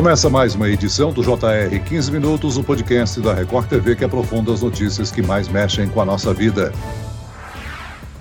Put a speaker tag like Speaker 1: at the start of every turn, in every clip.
Speaker 1: Começa mais uma edição do JR 15 Minutos, o podcast da Record TV que aprofunda as notícias que mais mexem com a nossa vida.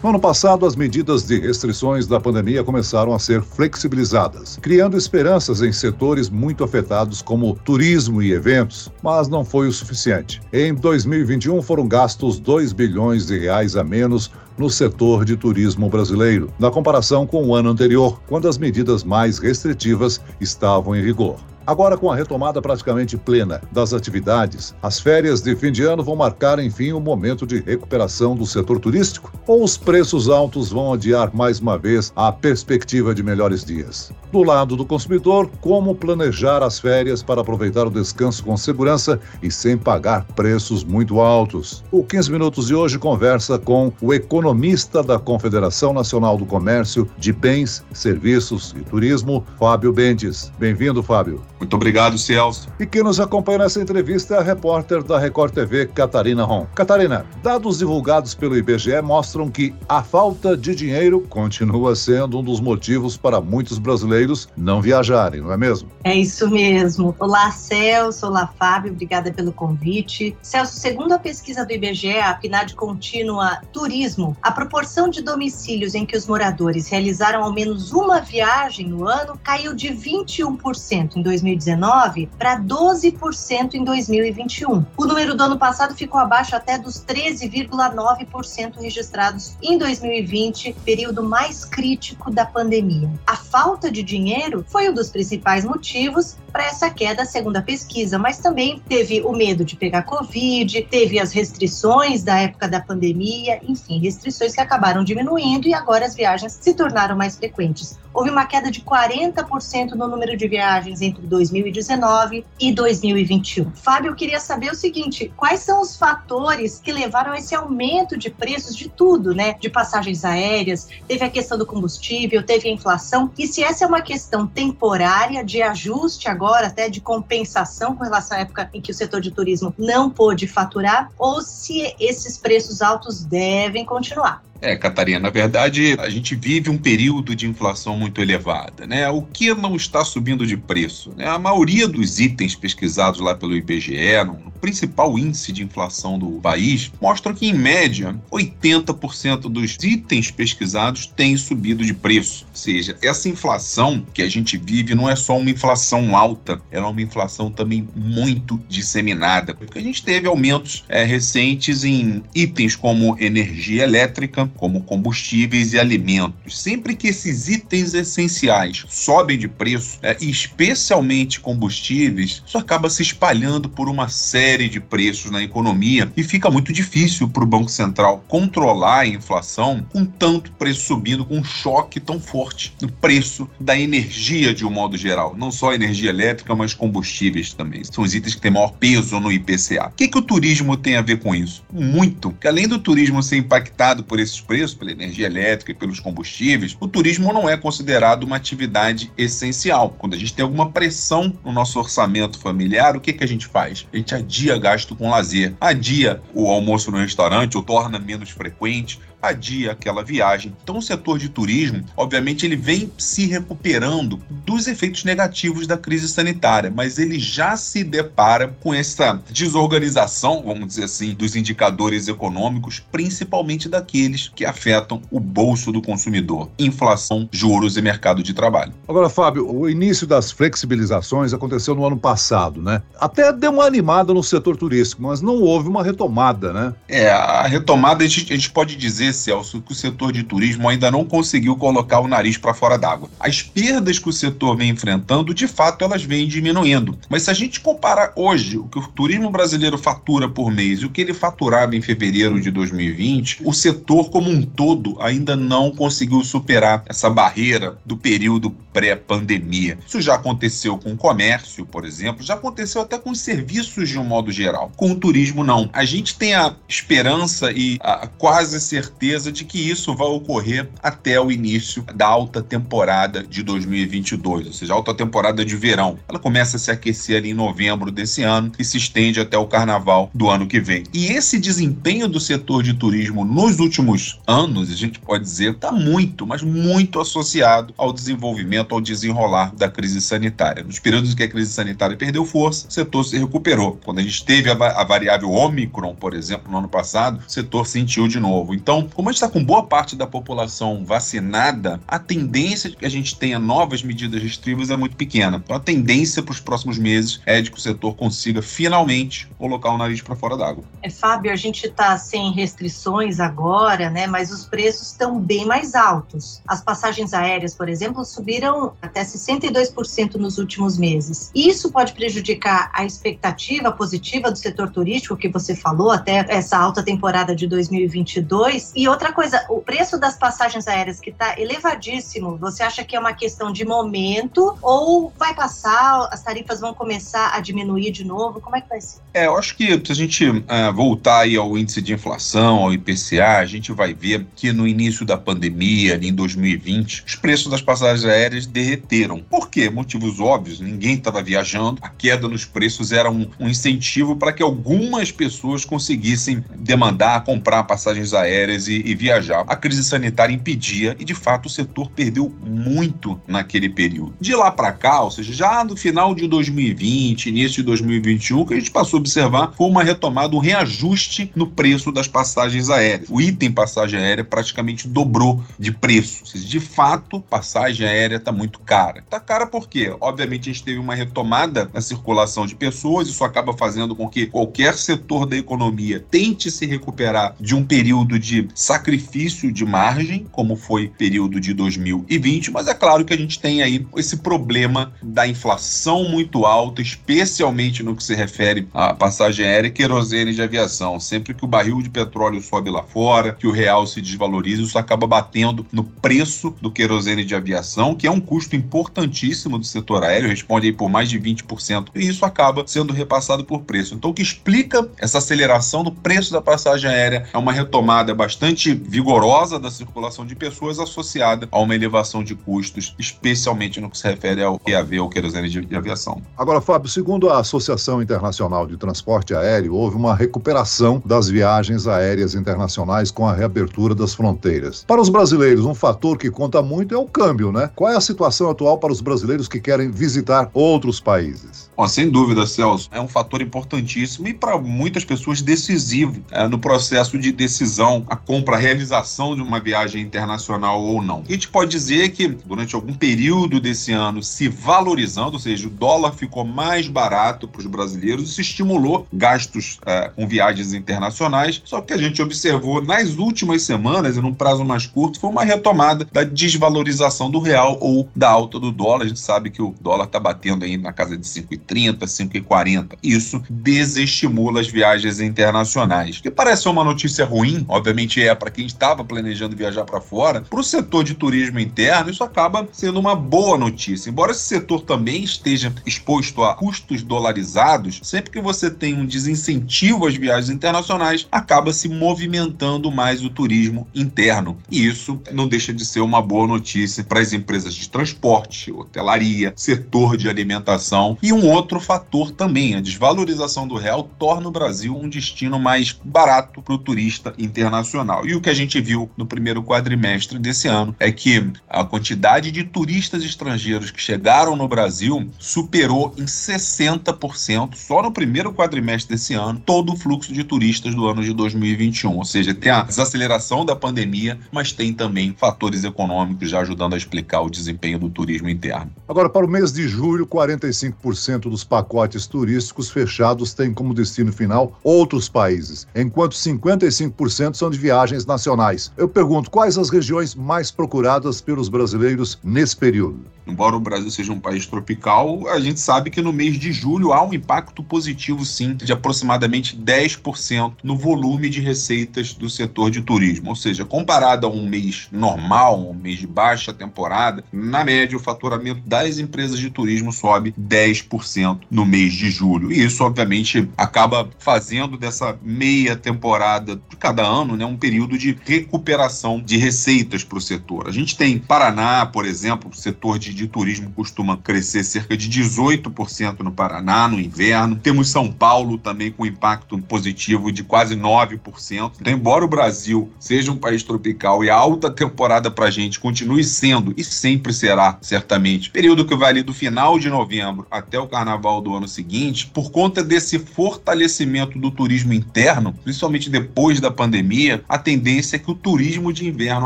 Speaker 1: No ano passado, as medidas de restrições da pandemia começaram a ser flexibilizadas, criando esperanças em setores muito afetados como turismo e eventos, mas não foi o suficiente. Em 2021 foram gastos 2 bilhões de reais a menos no setor de turismo brasileiro, na comparação com o ano anterior, quando as medidas mais restritivas estavam em vigor. Agora, com a retomada praticamente plena das atividades, as férias de fim de ano vão marcar, enfim, o um momento de recuperação do setor turístico? Ou os preços altos vão adiar mais uma vez a perspectiva de melhores dias? Do lado do consumidor, como planejar as férias para aproveitar o descanso com segurança e sem pagar preços muito altos? O 15 Minutos de hoje conversa com o economista da Confederação Nacional do Comércio de Bens, Serviços e Turismo, Fábio Bendes. Bem-vindo, Fábio.
Speaker 2: Muito obrigado, Celso.
Speaker 1: E quem nos acompanha nessa entrevista é a repórter da Record TV, Catarina Ron. Catarina, dados divulgados pelo IBGE mostram que a falta de dinheiro continua sendo um dos motivos para muitos brasileiros não viajarem, não é mesmo?
Speaker 3: É isso mesmo. Olá, Celso. Olá, Fábio. Obrigada pelo convite. Celso, segundo a pesquisa do IBGE, a PNAD contínua Turismo, a proporção de domicílios em que os moradores realizaram ao menos uma viagem no ano caiu de 21% em 2020 2019 para 12% em 2021. O número do ano passado ficou abaixo até dos 13,9% registrados em 2020, período mais crítico da pandemia. A falta de dinheiro foi um dos principais motivos para essa queda, segundo a pesquisa, mas também teve o medo de pegar Covid, teve as restrições da época da pandemia, enfim, restrições que acabaram diminuindo e agora as viagens se tornaram mais frequentes. Houve uma queda de 40% no número de viagens entre 2019 e 2021. Fábio, eu queria saber o seguinte: quais são os fatores que levaram a esse aumento de preços de tudo, né? De passagens aéreas, teve a questão do combustível, teve a inflação, e se essa é uma questão temporária de ajuste agora, até de compensação com relação à época em que o setor de turismo não pôde faturar, ou se esses preços altos devem continuar.
Speaker 2: É, Catarina, na verdade, a gente vive um período de inflação muito elevada, né? O que não está subindo de preço? Né? A maioria dos itens pesquisados lá pelo IBGE, no principal índice de inflação do país, mostram que, em média, 80% dos itens pesquisados têm subido de preço. Ou seja, essa inflação que a gente vive não é só uma inflação alta, ela é uma inflação também muito disseminada, porque a gente teve aumentos é, recentes em itens como energia elétrica, como combustíveis e alimentos. Sempre que esses itens essenciais sobem de preço, é, especialmente combustíveis, isso acaba se espalhando por uma série de preços na economia e fica muito difícil para o Banco Central controlar a inflação com tanto preço subindo, com um choque tão forte no preço da energia de um modo geral. Não só energia elétrica, mas combustíveis também. São os itens que têm maior peso no IPCA. O que, que o turismo tem a ver com isso? Muito. Que além do turismo ser impactado por esses preços, pela energia elétrica e pelos combustíveis, o turismo não é considerado uma atividade essencial. Quando a gente tem alguma pressão no nosso orçamento familiar, o que, que a gente faz? A gente adia gasto com lazer, adia o almoço no restaurante ou torna menos frequente, adia aquela viagem. Então, o setor de turismo, obviamente, ele vem se recuperando dos efeitos negativos da crise sanitária, mas ele já se depara com essa desorganização, vamos dizer assim, dos indicadores econômicos, principalmente daqueles que afetam o bolso do consumidor: inflação, juros e mercado de trabalho.
Speaker 1: Agora, Fábio, o início das flexibilizações aconteceu no ano passado, né? Até deu uma animada no setor turístico, mas não houve uma retomada, né?
Speaker 2: É, a retomada a gente, a gente pode dizer Celso, que o setor de turismo ainda não conseguiu colocar o nariz para fora d'água. As perdas que o setor vem enfrentando, de fato, elas vêm diminuindo. Mas se a gente comparar hoje o que o turismo brasileiro fatura por mês e o que ele faturava em fevereiro de 2020, o setor como um todo ainda não conseguiu superar essa barreira do período pré-pandemia. Isso já aconteceu com o comércio, por exemplo, já aconteceu até com os serviços de um modo geral. Com o turismo, não. A gente tem a esperança e a quase certeza certeza de que isso vai ocorrer até o início da alta temporada de 2022, ou seja, a alta temporada de verão. Ela começa a se aquecer ali em novembro desse ano e se estende até o carnaval do ano que vem. E esse desempenho do setor de turismo nos últimos anos, a gente pode dizer, está muito, mas muito associado ao desenvolvimento, ao desenrolar da crise sanitária. Nos períodos em que a crise sanitária perdeu força, o setor se recuperou. Quando a gente teve a, a variável Omicron, por exemplo, no ano passado, o setor sentiu de novo. Então, como a gente está com boa parte da população vacinada, a tendência de que a gente tenha novas medidas restritivas é muito pequena. Então, a tendência para os próximos meses é de que o setor consiga finalmente colocar o nariz para fora d'água.
Speaker 3: É, Fábio, a gente está sem restrições agora, né? Mas os preços estão bem mais altos. As passagens aéreas, por exemplo, subiram até 62% nos últimos meses. Isso pode prejudicar a expectativa positiva do setor turístico que você falou até essa alta temporada de 2022. E outra coisa, o preço das passagens aéreas que está elevadíssimo. Você acha que é uma questão de momento ou vai passar, as tarifas vão começar a diminuir de novo? Como é que vai ser?
Speaker 2: É, eu acho que se a gente uh, voltar aí ao índice de inflação, ao IPCA, a gente vai ver que no início da pandemia, ali em 2020, os preços das passagens aéreas derreteram. Por quê? Motivos óbvios, ninguém estava viajando, a queda nos preços era um, um incentivo para que algumas pessoas conseguissem demandar, comprar passagens aéreas e, e viajar. A crise sanitária impedia e, de fato, o setor perdeu muito naquele período. De lá para cá, ou seja, já no final de 2020, início de 2021, o que a gente passou a observar foi uma retomada, um reajuste no preço das passagens aéreas. O item passagem aérea praticamente dobrou de preço. Seja, de fato, passagem aérea está muito cara. Está cara porque, obviamente, a gente teve uma retomada na circulação de pessoas, isso acaba fazendo com que qualquer setor da economia tente se recuperar de um período de sacrifício de margem, como foi período de 2020, mas é claro que a gente tem aí esse problema da inflação muito alta, especialmente no que se refere à passagem aérea e querosene de aviação. Sempre que o barril de petróleo sobe lá fora, que o real se desvaloriza, isso acaba batendo no preço do querosene de aviação, que é um custo importantíssimo do setor aéreo, responde aí por mais de 20%, e isso acaba sendo repassado por preço. Então, o que explica essa aceleração do preço da passagem aérea é uma retomada bastante vigorosa da circulação de pessoas associada a uma elevação de custos, especialmente no que se refere ao QAV, ou querosene de, de aviação.
Speaker 1: Agora, Fábio, segundo a Associação Internacional de Transporte Aéreo, houve uma recuperação das viagens aéreas internacionais com a reabertura das fronteiras. Para os brasileiros, um fator que conta muito é o câmbio, né? Qual é a situação atual para os brasileiros que querem visitar outros países?
Speaker 2: Sem dúvida, Celso, é um fator importantíssimo e para muitas pessoas decisivo é, no processo de decisão, a compra, a realização de uma viagem internacional ou não. A gente pode dizer que durante algum período desse ano se valorizando, ou seja, o dólar ficou mais barato para os brasileiros, isso estimulou gastos é, com viagens internacionais. Só que a gente observou nas últimas semanas, e num prazo mais curto, foi uma retomada da desvalorização do real ou da alta do dólar. A gente sabe que o dólar está batendo aí na casa de 5,30, 5,40. Isso desestimula as viagens internacionais. Que parece uma notícia ruim, obviamente é para quem estava planejando viajar para fora. Para o setor de turismo interno, isso acaba sendo uma boa notícia. Embora esse setor também esteja exposto a custos dolarizados, sempre que você tem um desincentivo às viagens internacionais, acaba se movimentando mais o turismo interno. E isso não deixa de ser uma boa notícia para as empresas de transporte, hotelaria, setor de alimentação. E um outro fator também, a desvalorização do real torna o Brasil um destino mais barato para o turista internacional. E o que a gente viu no primeiro quadrimestre desse ano é que a quantidade de turistas estrangeiros que chegaram no Brasil superou em 60% só no primeiro quadrimestre desse ano todo o fluxo de turistas do ano de 2021. Ou seja, tem a desaceleração da pandemia, mas tem também fatores econômicos já ajudando a explicar o desempenho do turismo interno.
Speaker 1: Agora, para o mês de julho, 45% dos pacotes turísticos fechados têm como destino final outros países, enquanto 55% são de viagens nacionais. Eu pergunto, quais as regiões mais procuradas pelos brasileiros nesse período?
Speaker 2: Embora o Brasil seja um país tropical, a gente sabe que no mês de julho há um impacto positivo, sim, de aproximadamente 10% no volume de receitas do setor de turismo. Ou seja, comparado a um mês normal, um mês de baixa temporada, na média o faturamento das empresas de turismo sobe 10% no mês de julho. E isso, obviamente, acaba fazendo dessa meia temporada de cada ano né, um período de recuperação de receitas para o setor. A gente tem Paraná, por exemplo, o setor de, de turismo costuma crescer cerca de 18% no Paraná no inverno. Temos São Paulo também com impacto positivo de quase 9%. Então, embora o Brasil seja um país tropical e a alta temporada para a gente continue sendo e sempre será, certamente, período que vai ali do final de novembro até o carnaval do ano seguinte, por conta desse fortalecimento do turismo interno, principalmente depois da pandemia, a tendência é que o turismo de inverno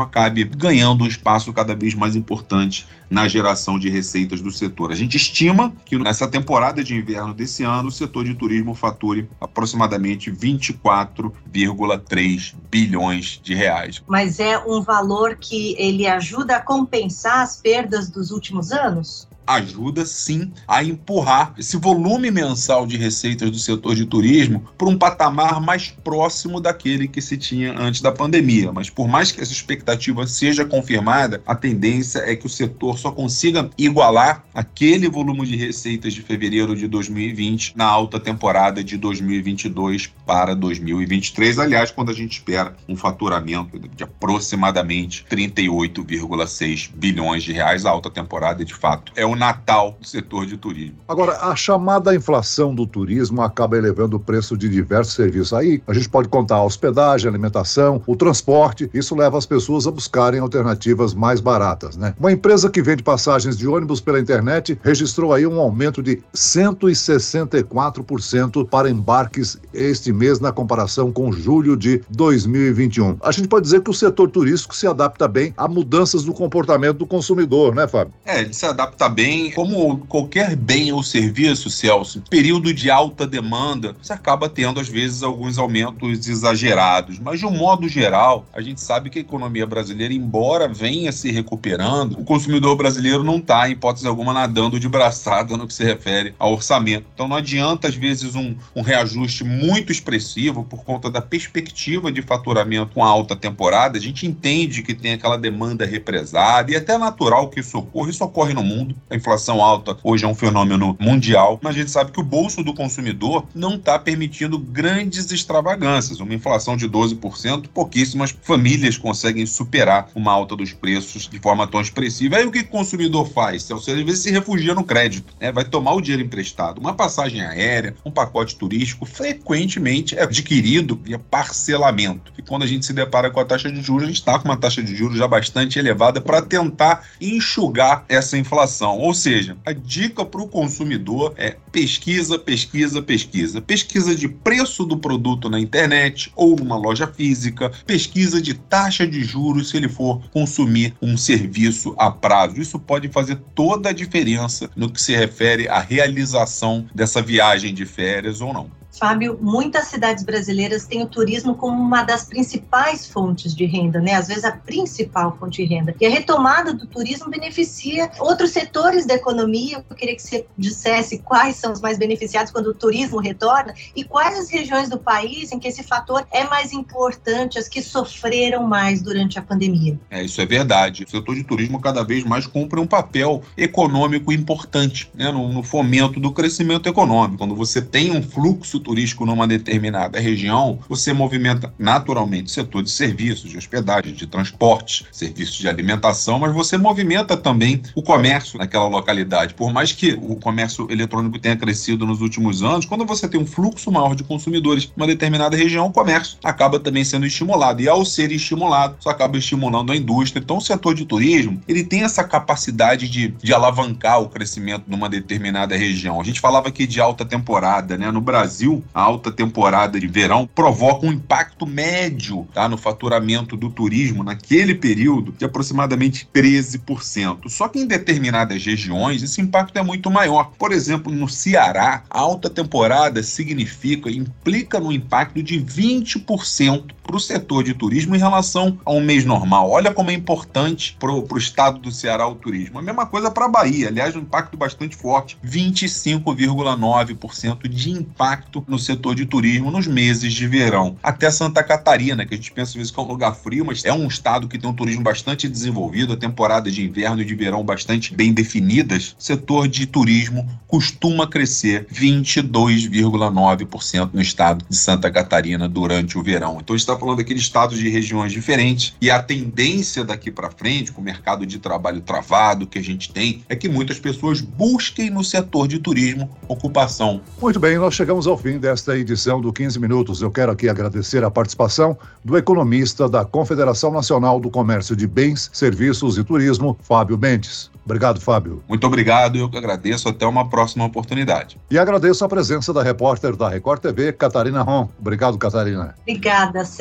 Speaker 2: acabe ganhando um espaço cada vez mais importante na geração de receitas do setor. A gente estima que nessa temporada de inverno desse ano, o setor de turismo fature aproximadamente 24,3 bilhões de reais.
Speaker 3: Mas é um valor que ele ajuda a compensar as perdas dos últimos anos?
Speaker 2: Ajuda sim a empurrar esse volume mensal de receitas do setor de turismo para um patamar mais próximo daquele que se tinha antes da pandemia. Mas por mais que essa expectativa seja confirmada, a tendência é que o setor só consiga igualar aquele volume de receitas de fevereiro de 2020 na alta temporada de 2022 para 2023. Aliás, quando a gente espera um faturamento de aproximadamente 38,6 bilhões de reais, a alta temporada de fato é um o Natal do setor de turismo.
Speaker 1: Agora, a chamada inflação do turismo acaba elevando o preço de diversos serviços. Aí a gente pode contar a hospedagem, a alimentação, o transporte. Isso leva as pessoas a buscarem alternativas mais baratas, né? Uma empresa que vende passagens de ônibus pela internet registrou aí um aumento de 164% para embarques este mês na comparação com julho de 2021. A gente pode dizer que o setor turístico se adapta bem a mudanças do comportamento do consumidor, né, Fábio?
Speaker 2: É, ele se adapta bem bem, como qualquer bem ou serviço, Celso, período de alta demanda, você acaba tendo, às vezes, alguns aumentos exagerados. Mas, de um modo geral, a gente sabe que a economia brasileira, embora venha se recuperando, o consumidor brasileiro não está, em hipótese alguma, nadando de braçada no que se refere ao orçamento. Então, não adianta, às vezes, um, um reajuste muito expressivo por conta da perspectiva de faturamento com alta temporada. A gente entende que tem aquela demanda represada e é até natural que isso ocorra. Isso ocorre no mundo. A inflação alta hoje é um fenômeno mundial, mas a gente sabe que o bolso do consumidor não está permitindo grandes extravagâncias. Uma inflação de 12%, pouquíssimas famílias conseguem superar uma alta dos preços de forma tão expressiva. Aí o que o consumidor faz? Ou seja, às vezes se refugia no crédito, né? vai tomar o dinheiro emprestado. Uma passagem aérea, um pacote turístico, frequentemente é adquirido via parcelamento. E quando a gente se depara com a taxa de juros, a gente está com uma taxa de juros já bastante elevada para tentar enxugar essa inflação. Ou seja, a dica para o consumidor é pesquisa, pesquisa, pesquisa. Pesquisa de preço do produto na internet ou numa loja física, pesquisa de taxa de juros se ele for consumir um serviço a prazo. Isso pode fazer toda a diferença no que se refere à realização dessa viagem de férias ou não.
Speaker 3: Fábio, muitas cidades brasileiras têm o turismo como uma das principais fontes de renda, né? Às vezes a principal fonte de renda. E a retomada do turismo beneficia outros setores da economia. Eu queria que você dissesse quais são os mais beneficiados quando o turismo retorna e quais as regiões do país em que esse fator é mais importante, as que sofreram mais durante a pandemia.
Speaker 2: É, isso é verdade. O setor de turismo cada vez mais cumpre um papel econômico importante né? no, no fomento do crescimento econômico. Quando você tem um fluxo turístico numa determinada região, você movimenta naturalmente o setor de serviços, de hospedagem, de transporte, serviços de alimentação, mas você movimenta também o comércio naquela localidade. Por mais que o comércio eletrônico tenha crescido nos últimos anos, quando você tem um fluxo maior de consumidores em uma determinada região, o comércio acaba também sendo estimulado. E ao ser estimulado, isso acaba estimulando a indústria. Então, o setor de turismo, ele tem essa capacidade de, de alavancar o crescimento numa determinada região. A gente falava aqui de alta temporada, né? No Brasil, a alta temporada de verão provoca um impacto médio tá, no faturamento do turismo naquele período de aproximadamente 13%. Só que em determinadas regiões esse impacto é muito maior. Por exemplo, no Ceará, a alta temporada significa, implica no impacto de 20% para o setor de turismo em relação a um mês normal. Olha como é importante para o estado do Ceará o turismo. A mesma coisa para a Bahia, aliás, um impacto bastante forte: 25,9% de impacto no setor de turismo nos meses de verão. Até Santa Catarina, que a gente pensa às vezes que é um lugar frio, mas é um estado que tem um turismo bastante desenvolvido, a temporada de inverno e de verão bastante bem definidas. O setor de turismo costuma crescer 22,9% no estado de Santa Catarina durante o verão. Então, está falando aqui de estados de regiões diferentes e a tendência daqui para frente, com o mercado de trabalho travado que a gente tem, é que muitas pessoas busquem no setor de turismo ocupação.
Speaker 1: Muito bem, nós chegamos ao fim desta edição do 15 Minutos. Eu quero aqui agradecer a participação do economista da Confederação Nacional do Comércio de Bens, Serviços e Turismo, Fábio Mendes. Obrigado, Fábio.
Speaker 2: Muito obrigado, eu que agradeço. Até uma próxima oportunidade.
Speaker 1: E agradeço a presença da repórter da Record TV, Catarina Ron. Obrigado, Catarina.
Speaker 3: Obrigada,